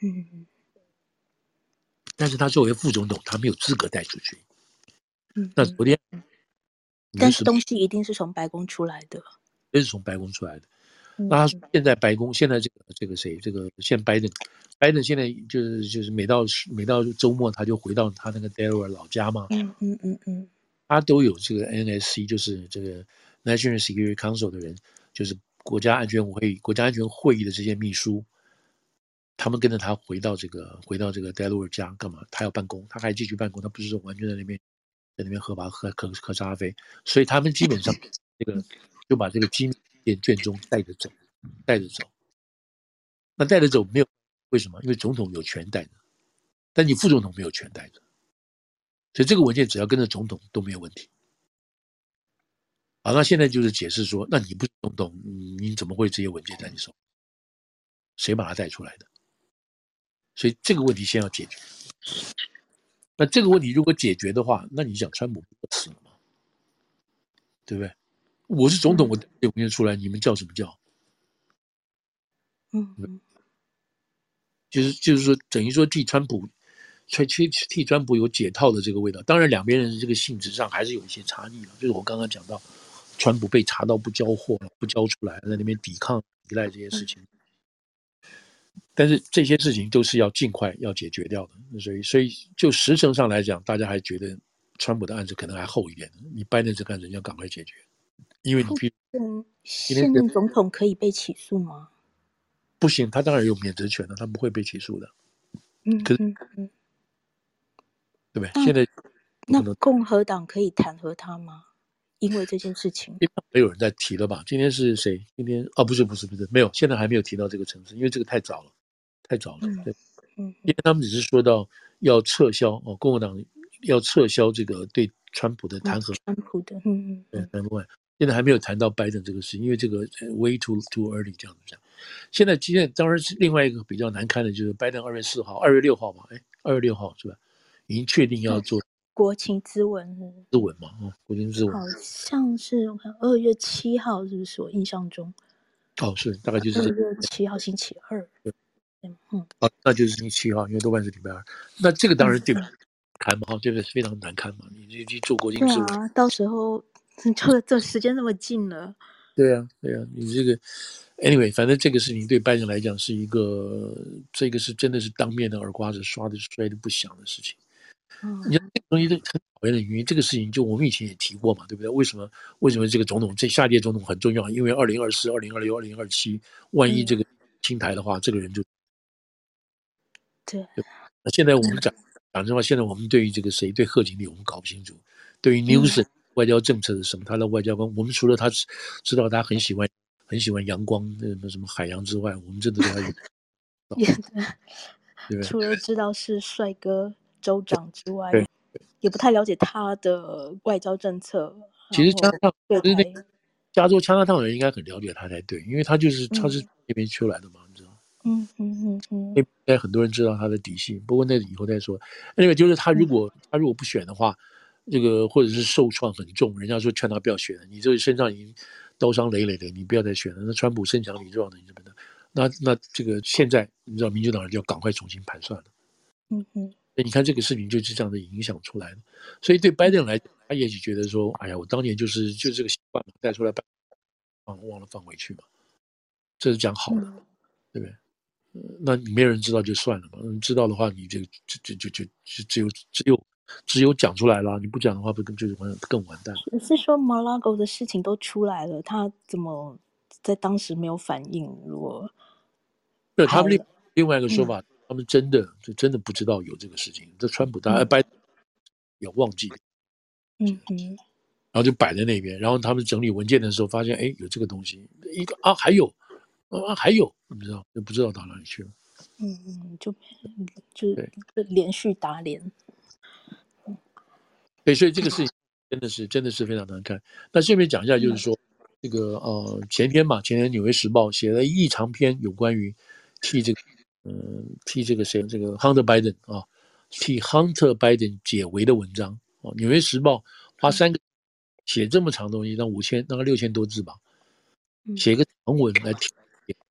嗯，但是他作为副总统，他没有资格带出去。嗯，那昨天，但是东西一定是从白宫出来的，真是从白宫出来的。那他现在白宫现在这个这个谁这个现拜登，拜登现在就是就是每到每到周末他就回到他那个 Delaware 老家嘛，嗯嗯嗯嗯，他都有这个 NSC 就是这个 National Security Council 的人，就是国家安全会议国家安全会议的这些秘书，他们跟着他回到这个回到这个 Delaware 家干嘛？他要办公，他还继续办公，他不是说完全在那边在那边喝吧喝喝喝咖啡，所以他们基本上这个就把这个机密。电卷宗带着走，带着走。那带着走没有？为什么？因为总统有权带着，但你副总统没有权带着。所以这个文件只要跟着总统都没有问题。好，那现在就是解释说，那你不是总统，你怎么会这些文件在你手？谁把它带出来的？所以这个问题先要解决。那这个问题如果解决的话，那你想川普不死了吗？对不对？我是总统，我有文件出来，你们叫什么叫？嗯，就是就是说，等于说替川普，替替替川普有解套的这个味道。当然，两边人这个性质上还是有一些差异了。就是我刚刚讲到，川普被查到不交货了，不交出来，在那边抵抗依赖这些事情。但是这些事情都是要尽快要解决掉的。所以，所以就时程上来讲，大家还觉得川普的案子可能还厚一点。你拜登这个案子要赶快解决。因为你批，现任总统可以被起诉吗？不行，他当然有免责权了，他不会被起诉的。嗯，可是，嗯，对不对？现在那共和党可以弹劾他吗？因为这件事情，没有人在提了吧？今天是谁？今天哦，不是，不是，不是，没有，现在还没有提到这个层次，因为这个太早了，太早了。对，嗯，因为他们只是说到要撤销哦，共和党要撤销这个对川普的弹劾，川普的，嗯嗯，对。现在还没有谈到拜登这个事，因为这个 way too too early 这样子讲。现在今天当然是另外一个比较难堪的，就是拜登二月四号、二月六号嘛，哎，二月六号是吧？已经确定要做国情咨文，咨文嘛，哦，国情咨文。好像是我看二月七号，是不是我印象中？哦，是大概就是二月七号星期二。哦，那就是星期七号，因为多半是礼拜二。那这个当然对，看嘛，对不对？非常难看嘛，你你去做国情咨文，啊，到时候。就这时间那么近了，对啊，对啊，你这个，anyway，反正这个事情对拜登来讲是一个，这个是真的是当面的耳刮子刷的摔的不响的事情。嗯，你看这个东西都很讨厌的原因，这个事情就我们以前也提过嘛，对不对？为什么？为什么这个总统这下届总统很重要？因为二零二四、二零二六、二零二七，万一这个清台的话，嗯、这个人就对。那现在我们讲讲真话，现在我们对于这个谁对贺锦丽，我们搞不清楚。对于牛森。外交政策是什么？他的外交官，我们除了他知道他很喜欢很喜欢阳光，那什么什么海洋之外，我们真的对他 也对，除了知道是帅哥州长之外，也不太了解他的外交政策。其实加拿大对对，加州加拿大人应该很了解他才对，因为他就是他是那边出来的嘛？嗯嗯嗯嗯，应该很多人知道他的底细。不过那以后再说。那个就是他如果他如果不选的话。这个或者是受创很重，人家说劝他不要选了，你这身上已经刀伤累累的，你不要再选了。那川普身强力壮的，你怎么的？那那这个现在你知道，民主党人就要赶快重新盘算了。嗯嗯，那你看这个事情就是这样的影响出来的。所以对拜登来，他也许觉得说，哎呀，我当年就是就是这个习惯嘛，带出来放忘了放回去嘛，这是讲好的，嗯、对不对？那你没有人知道就算了嘛，知道的话，你就就就就就就只有只有。只有讲出来了，你不讲的话，不更就是完更完蛋。是说 Mar-a-Lago 的事情都出来了，他怎么在当时没有反应？如果对他们另另外一个说法，嗯、他们真的就真的不知道有这个事情。这川普大家拜也忘记了，嗯嗯，然后就摆在那边，然后他们整理文件的时候发现，哎，有这个东西，一个啊还有啊还有，不知道就不知道打哪里去了。嗯嗯，就就就连续打脸。对，所以这个事情真的是真的是非常难看。那顺便讲一下，就是说，这个呃前天嘛，前天《纽约时报》写了一长篇有关于替这个嗯、呃、替这个谁这个 Hunter Biden 啊替 Hunter Biden 解围的文章啊，《纽约时报》花三个写这么长东西，那五千大概六千多字吧，写一个长文来替解围，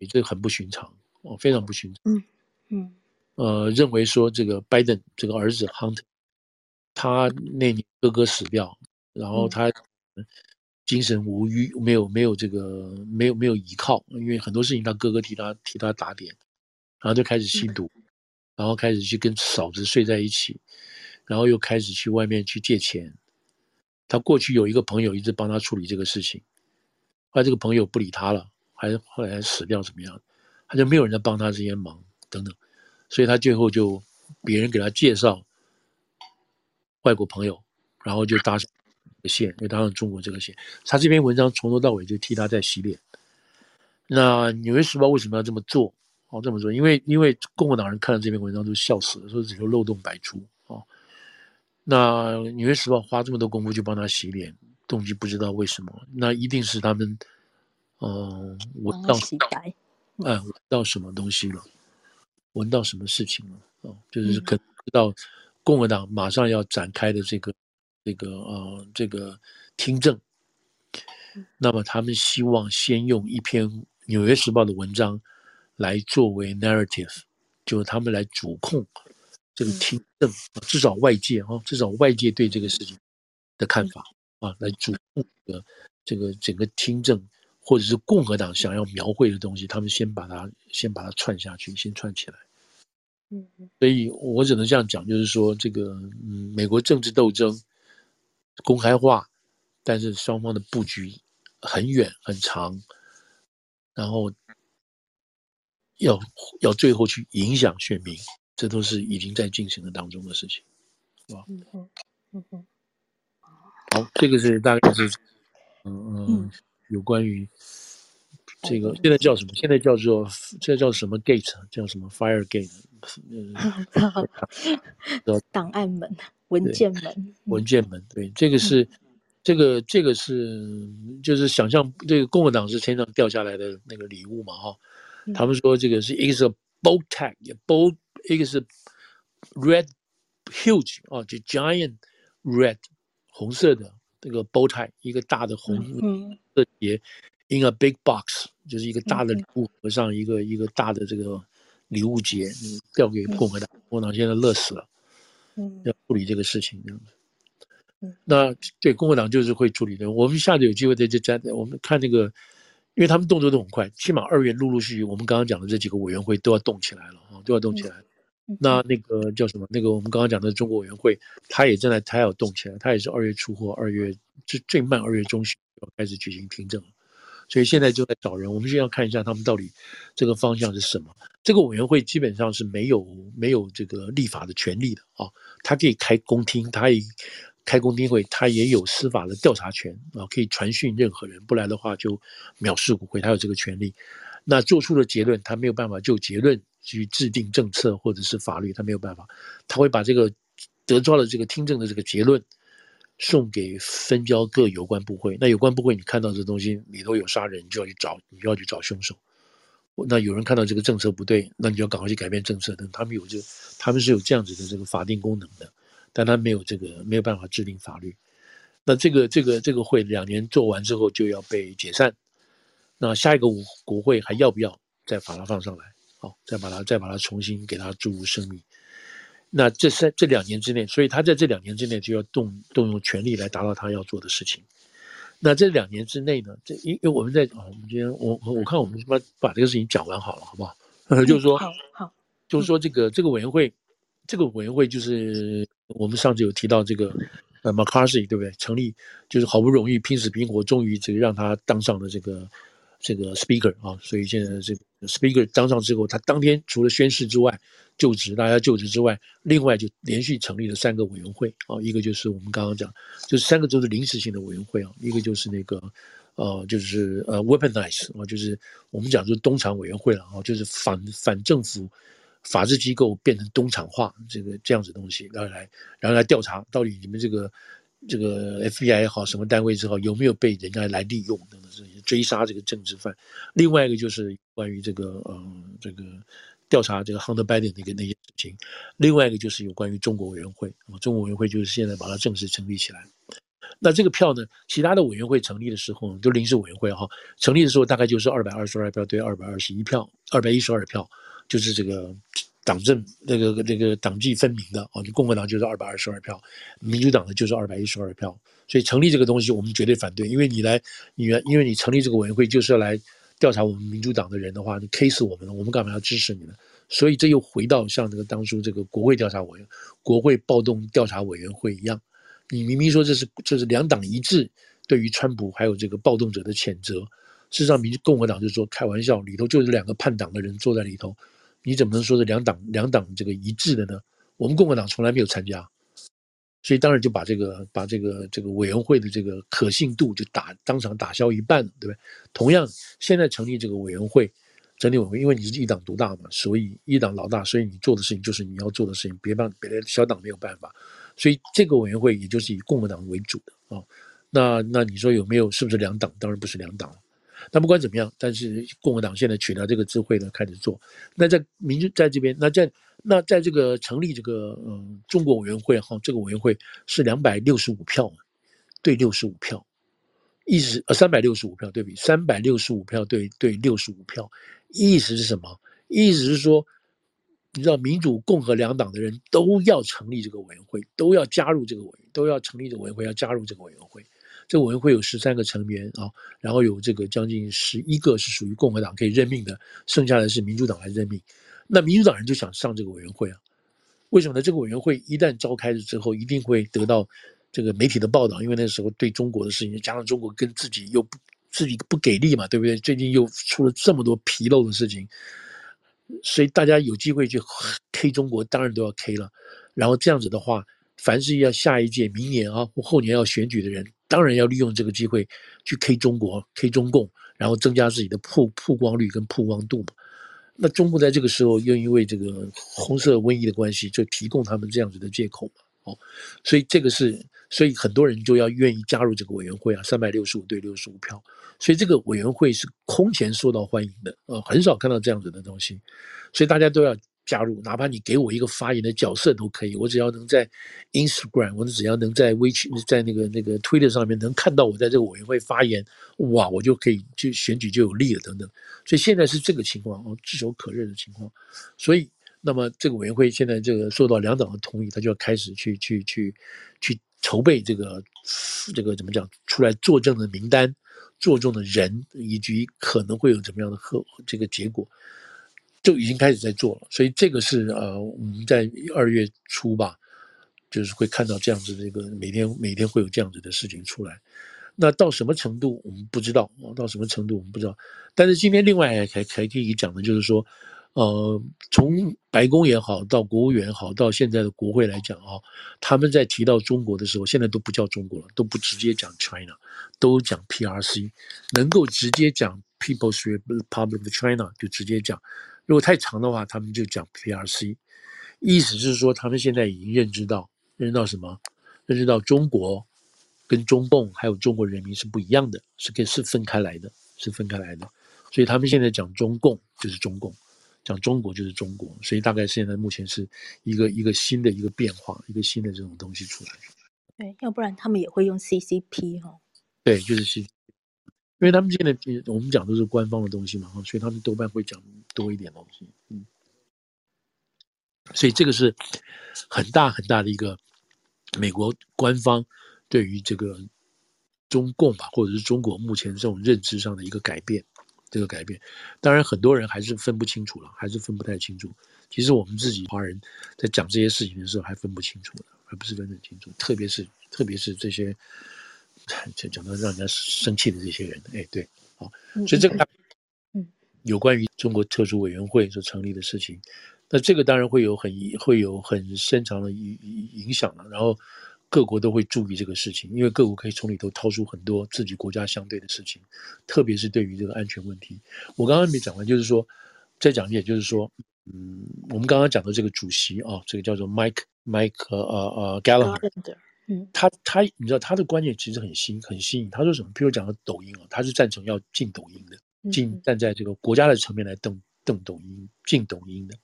这个很不寻常哦，非常不寻常。嗯嗯呃，认为说这个 Biden 这个儿子 Hunter，他那年哥哥死掉，然后他。精神无虞，没有没有这个没有没有依靠，因为很多事情他哥哥替他替他打点，然后就开始吸毒，然后开始去跟嫂子睡在一起，然后又开始去外面去借钱。他过去有一个朋友一直帮他处理这个事情，后来这个朋友不理他了，还后来还死掉怎么样？他就没有人在帮他这些忙等等，所以他最后就别人给他介绍外国朋友，然后就搭上。线，就搭上中国这个线，他这篇文章从头到尾就替他在洗脸。那《纽约时报》为什么要这么做？哦，这么做，因为因为共和党人看了这篇文章都笑死了，说这个漏洞百出哦。那《纽约时报》花这么多功夫去帮他洗脸，动机不知道为什么，那一定是他们，嗯，闻到哎，闻到什么东西了，闻到什么事情了？哦，就是。可能知道共和党马上要展开的这个。这个呃，这个听证，那么他们希望先用一篇《纽约时报》的文章来作为 narrative，就是他们来主控这个听证，至少外界啊，至少外界对这个事情的看法啊，来主控的这个整个听证，或者是共和党想要描绘的东西，他们先把它先把它串下去，先串起来。嗯，所以我只能这样讲，就是说这个嗯，美国政治斗争。公开化，但是双方的布局很远很长，然后要要最后去影响选民，这都是已经在进行的当中的事情，是吧？嗯嗯，嗯哼。好，这个是大概是嗯嗯，有关于这个现在叫什么？现在叫做现在叫什么 gate？叫什么 fire gate？嗯，档案门。文件门，文件门，对，这个是，嗯、这个这个是，就是想象这个共和党是天上掉下来的那个礼物嘛，哈、嗯，他们说这个是一个是 bold tag，bold，一个是 red huge 啊，就 giant red 红色的这个 bow tie，一个大的红色结、嗯、in a big box，就是一个大的礼物盒上一个、嗯、一个大的这个礼物结，掉给共和党，共和党现在乐死了。嗯要处理这个事情这样子，那对共和党就是会处理的。我们下次有机会在这站，我们看那个，因为他们动作都很快，起码二月陆陆续续，我们刚刚讲的这几个委员会都要动起来了啊，都要动起来。那那个叫什么？那个我们刚刚讲的中国委员会，他也正在，他要动起来，他也是二月初或二月最最慢二月中旬要开始举行听证。所以现在就在找人，我们先要看一下他们到底这个方向是什么。这个委员会基本上是没有没有这个立法的权利的啊，他可以开公听，他也开公听会，他也有司法的调查权啊，可以传讯任何人，不来的话就藐视国会，他有这个权利。那做出的结论，他没有办法就结论去制定政策或者是法律，他没有办法，他会把这个得到了这个听证的这个结论。送给分交各有关部会，那有关部会你看到这东西里头有杀人，你就要去找，你就要去找凶手。那有人看到这个政策不对，那你就要赶快去改变政策。等他们有这，他们是有这样子的这个法定功能的，但他没有这个没有办法制定法律。那这个这个这个会两年做完之后就要被解散。那下一个国会还要不要再把它放上来？好，再把它再把它重新给它注入生命。那这三这两年之内，所以他在这两年之内就要动动用权力来达到他要做的事情。那这两年之内呢？这因因为我们在啊，我们今天我我看我们把把这个事情讲完好了，好不好？嗯、就是说，好，好，就是说这个这个委员会，这个委员会就是我们上次有提到这个呃 McCarthy 对不对？成立就是好不容易拼死拼活，终于这个让他当上了这个这个 Speaker 啊，所以现在这个 Speaker 当上之后，他当天除了宣誓之外。就职，大家就职之外，另外就连续成立了三个委员会啊，一个就是我们刚刚讲，就是三个都是临时性的委员会啊，一个就是那个，呃，就是呃，weaponize 啊，就是我们讲就是东厂委员会了啊，就是反反政府法治机构变成东厂化这个这样子东西，然后来然后来调查到底你们这个这个 FBI 也好，什么单位之后有没有被人家来利用等等追杀这个政治犯？另外一个就是关于这个嗯这个调查这个 Hunter Biden 那个那些事情，另外一个就是有关于中国委员会啊，中国委员会就是现在把它正式成立起来。那这个票呢，其他的委员会成立的时候，就临时委员会哈，成立的时候大概就是二百二十二票对二百二十一票，二百一十二票，就是这个。党政那个那个党纪分明的啊，就共和党就是二百二十二票，民主党的就是二百一十二票，所以成立这个东西我们绝对反对，因为你来你来，因为你成立这个委员会就是要来调查我们民主党的人的话，你 K 死我们了，我们干嘛要支持你呢？所以这又回到像这个当初这个国会调查委员国会暴动调查委员会一样，你明明说这是这是两党一致对于川普还有这个暴动者的谴责，事实上民共和党就说开玩笑，里头就是两个叛党的人坐在里头。你怎么能说是两党两党这个一致的呢？我们共和党从来没有参加，所以当然就把这个把这个这个委员会的这个可信度就打当场打消一半，对不对？同样，现在成立这个委员会，成立委员会，因为你是一党独大嘛，所以一党老大，所以你做的事情就是你要做的事情，别帮别的小党没有办法，所以这个委员会也就是以共和党为主的啊、那那你说有没有是不是两党？当然不是两党了。那不管怎么样，但是共和党现在取得这个智慧呢，开始做。那在民主在这边，那在那在这个成立这个嗯中国委员会哈，这个委员会是两百六十五票对六十五票，意思呃三百六十五票对比三百六十五票对对六十五票，意思是什么？意思是说，你知道民主共和两党的人都要成立这个委员会，都要加入这个委，都要成立这个委员会，要加入这个委员会。这个委员会有十三个成员啊，然后有这个将近十一个是属于共和党可以任命的，剩下的是民主党来任命。那民主党人就想上这个委员会啊？为什么呢？这个委员会一旦召开了之后，一定会得到这个媒体的报道，因为那时候对中国的事情，加上中国跟自己又不自己不给力嘛，对不对？最近又出了这么多纰漏的事情，所以大家有机会去 K 中国，当然都要 K 了。然后这样子的话，凡是要下一届明年啊或后年要选举的人。当然要利用这个机会去 K 中国、K 中共，然后增加自己的曝曝光率跟曝光度嘛。那中共在这个时候又因为这个红色瘟疫的关系，就提供他们这样子的借口嘛。哦，所以这个是，所以很多人就要愿意加入这个委员会啊，三百六十五对六十五票，所以这个委员会是空前受到欢迎的啊，很少看到这样子的东西，所以大家都要。加入，哪怕你给我一个发言的角色都可以，我只要能在 Instagram，我只要能在微信，在那个那个 Twitter 上面能看到我在这个委员会发言，哇，我就可以去选举就有利了等等。所以现在是这个情况哦，炙手可热的情况。所以，那么这个委员会现在这个受到两党的同意，他就要开始去去去去筹备这个这个怎么讲出来作证的名单、作证的人，以及可能会有怎么样的和这个结果。就已经开始在做了，所以这个是呃，我们在二月初吧，就是会看到这样子的一个每天每天会有这样子的事情出来。那到什么程度我们不知道，到什么程度我们不知道。但是今天另外还还可以讲的就是说，呃，从白宫也好，到国务院也好，到现在的国会来讲啊，他们在提到中国的时候，现在都不叫中国了，都不直接讲 China，都讲 PRC，能够直接讲 People's Republic of China 就直接讲。如果太长的话，他们就讲 PRC，意思是说，他们现在已经认知到，认知到什么？认知到中国跟中共还有中国人民是不一样的，是跟是分开来的，是分开来的。所以他们现在讲中共就是中共，讲中国就是中国。所以大概现在目前是一个一个新的一个变化，一个新的这种东西出来。对，要不然他们也会用 CCP 哈、哦。对，就是 C。因为他们现在我们讲都是官方的东西嘛，所以他们多半会讲多一点东西，嗯，所以这个是很大很大的一个美国官方对于这个中共吧，或者是中国目前这种认知上的一个改变，这个改变，当然很多人还是分不清楚了，还是分不太清楚。其实我们自己华人在讲这些事情的时候还分不清楚的，还不是分得清楚，特别是特别是这些。就讲到让人家生气的这些人，哎，对，好，所以这个，嗯，有关于中国特殊委员会所成立的事情，那这个当然会有很会有很深长的影影响了。然后各国都会注意这个事情，因为各国可以从里头掏出很多自己国家相对的事情，特别是对于这个安全问题。我刚刚没讲完，就是说再讲一点，就是说，嗯，我们刚刚讲的这个主席啊，这个叫做 Mike Mike 呃呃 Gallagher。嗯，他他你知道他的观念其实很新很新颖。他说什么？譬如讲到抖音哦，他是赞成要禁抖音的，禁站在这个国家的层面来动动抖音，禁抖音的。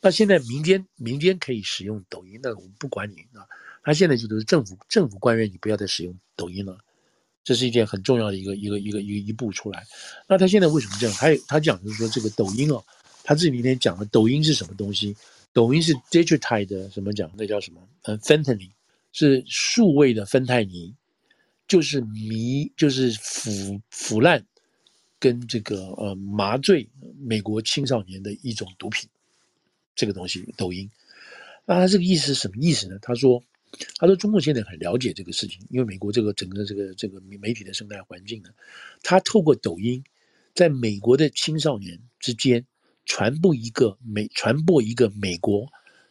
那现在民间民间可以使用抖音，那我们不管你啊。他现在就是政府政府官员，你不要再使用抖音了，这是一件很重要的一个一个一个一个一步出来。那他现在为什么这样？他他讲就是说这个抖音哦，他自己明天讲了，抖音是什么东西？抖音是 digital 的什么讲？那叫什么？呃，fentanyl 是数位的芬太尼，就是迷就是腐腐烂跟这个呃麻醉美国青少年的一种毒品。这个东西抖音，那他这个意思是什么意思呢？他说。他说：“中国现在很了解这个事情，因为美国这个整个这个这个媒体的生态环境呢，他透过抖音，在美国的青少年之间传播一个美传播一个美国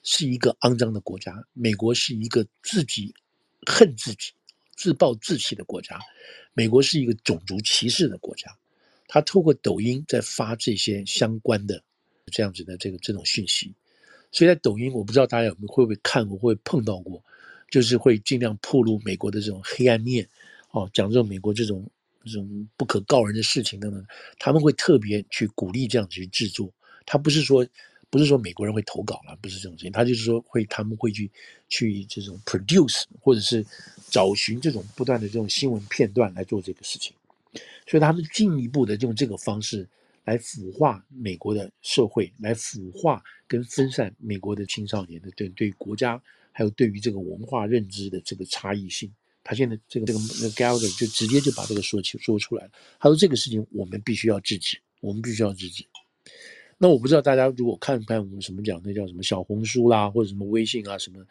是一个肮脏的国家，美国是一个自己恨自己、自暴自弃的国家，美国是一个种族歧视的国家。他透过抖音在发这些相关的这样子的这个这种讯息，所以在抖音，我不知道大家有没有会不会看过，会碰到过。”就是会尽量暴露美国的这种黑暗面，哦，讲这种美国这种这种不可告人的事情等等，他们会特别去鼓励这样子去制作。他不是说不是说美国人会投稿了，不是这种事情，他就是说会他们会去去这种 produce 或者是找寻这种不断的这种新闻片段来做这个事情，所以他们进一步的用这个方式来腐化美国的社会，来腐化跟分散美国的青少年的对对国家。还有对于这个文化认知的这个差异性，他现在这个这个那 Gallagher 就直接就把这个说起说出来了。他说这个事情我们必须要制止，我们必须要制止。那我不知道大家如果看看我们什么讲，那叫什么小红书啦，或者什么微信啊什么，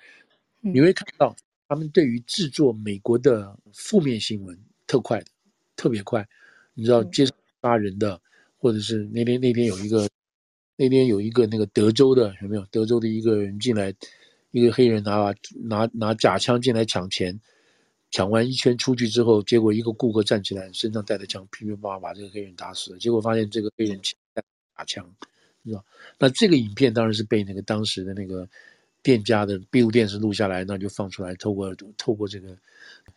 你会看到他们对于制作美国的负面新闻特快的，特别快。你知道，街上杀人的，或者是那天那天有一个那天有一个那个德州的有没有？德州的一个人进来。一个黑人拿拿拿假枪进来抢钱，抢完一圈出去之后，结果一个顾客站起来，身上带着枪，噼噼啪啪把这个黑人打死了。结果发现这个黑人带假枪，是吧？那这个影片当然是被那个当时的那个店家的闭路电视录下来，那就放出来，透过透过这个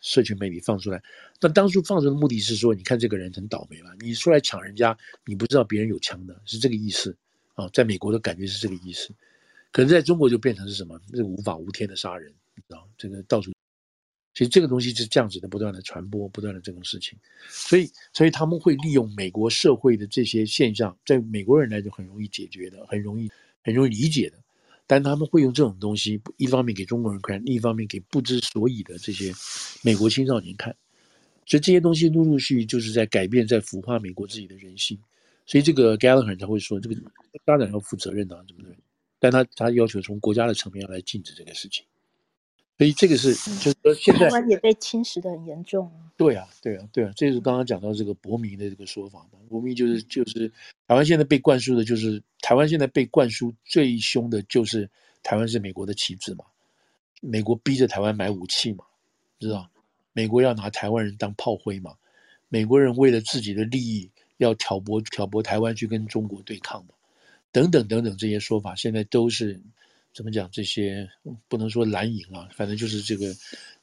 社群媒体放出来。那当初放出的目的是说，你看这个人很倒霉吧？你出来抢人家，你不知道别人有枪的，是这个意思啊？在美国的感觉是这个意思。可能在中国就变成是什么？这个无法无天的杀人，你知道？这个到处，其实这个东西是这样子的，不断的传播，不断的这种事情，所以，所以他们会利用美国社会的这些现象，在美国人来就很容易解决的，很容易，很容易理解的，但他们会用这种东西，一方面给中国人看，另一方面给不知所以的这些美国青少年看，所以这些东西陆陆续续就是在改变，在腐化美国自己的人性，所以这个 Gallagher 才会说，这个当然要负责任的啊，对不对？但他他要求从国家的层面来禁止这个事情，所以这个是就是说现在台湾也被侵蚀的很严重。对啊，对啊，对啊，这是刚刚讲到这个伯明的这个说法嘛。伯明就是就是台湾现在被灌输的就是台湾现在被灌输最凶的就是台湾是美国的棋子嘛，美国逼着台湾买武器嘛，知道？美国要拿台湾人当炮灰嘛，美国人为了自己的利益要挑拨挑拨台湾去跟中国对抗嘛。等等等等，这些说法现在都是怎么讲？这些不能说蓝营啊，反正就是这个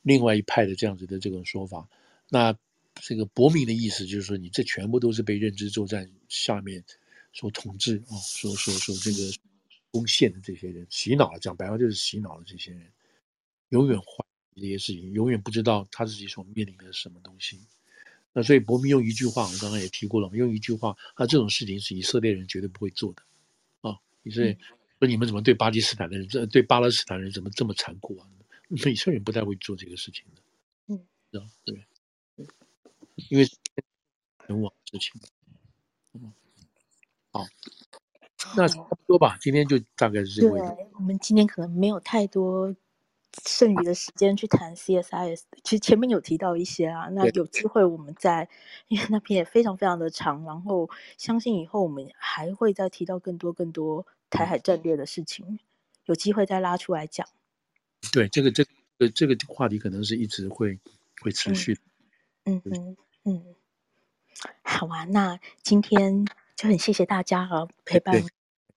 另外一派的这样子的这种说法。那这个伯明的意思就是说，你这全部都是被认知作战下面所统治啊，所所所这个攻陷的这些人洗脑，讲白话就是洗脑的这些人，永远怀疑这些事情，永远不知道他自己所面临的什么东西。那所以伯明用一句话，我刚刚也提过了，用一句话，他这种事情是以色列人绝对不会做的。所以色列说，你们怎么对巴基斯坦的人，这对巴勒斯坦人怎么这么残酷啊？以色列人不太会做这个事情的，嗯，知道对，因为人亡事情，嗯，好，那差不多吧，今天就大概是这个。对，我们今天可能没有太多。剩余的时间去谈 CSIS，其实前面有提到一些啊，那有机会我们再，因为那篇也非常非常的长，然后相信以后我们还会再提到更多更多台海战略的事情，有机会再拉出来讲。对，这个这个这个话题可能是一直会会持续。嗯嗯嗯，好啊，那今天就很谢谢大家啊陪伴。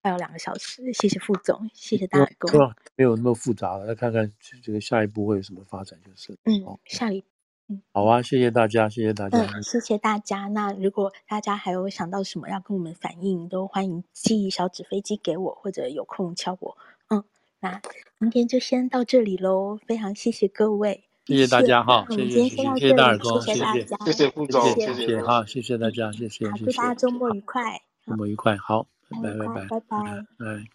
还有两个小时，谢谢副总，谢谢大耳公。没有那么复杂了，来看看这个下一步会有什么发展就是。嗯，哦、下礼。嗯，好啊，谢谢大家，谢谢大家，嗯，谢谢大家。那如果大家还有想到什么要跟我们反映，都欢迎寄小纸飞机给我，或者有空敲我。嗯，那今天就先到这里喽，非常谢谢各位，谢谢大家哈，谢谢，今天先到这里，谢谢大耳公，谢谢大家，谢谢副总，谢谢，谢谢哈，谢谢大家，谢谢，祝大家周末愉快，周末愉快，好，拜拜，拜拜，拜拜。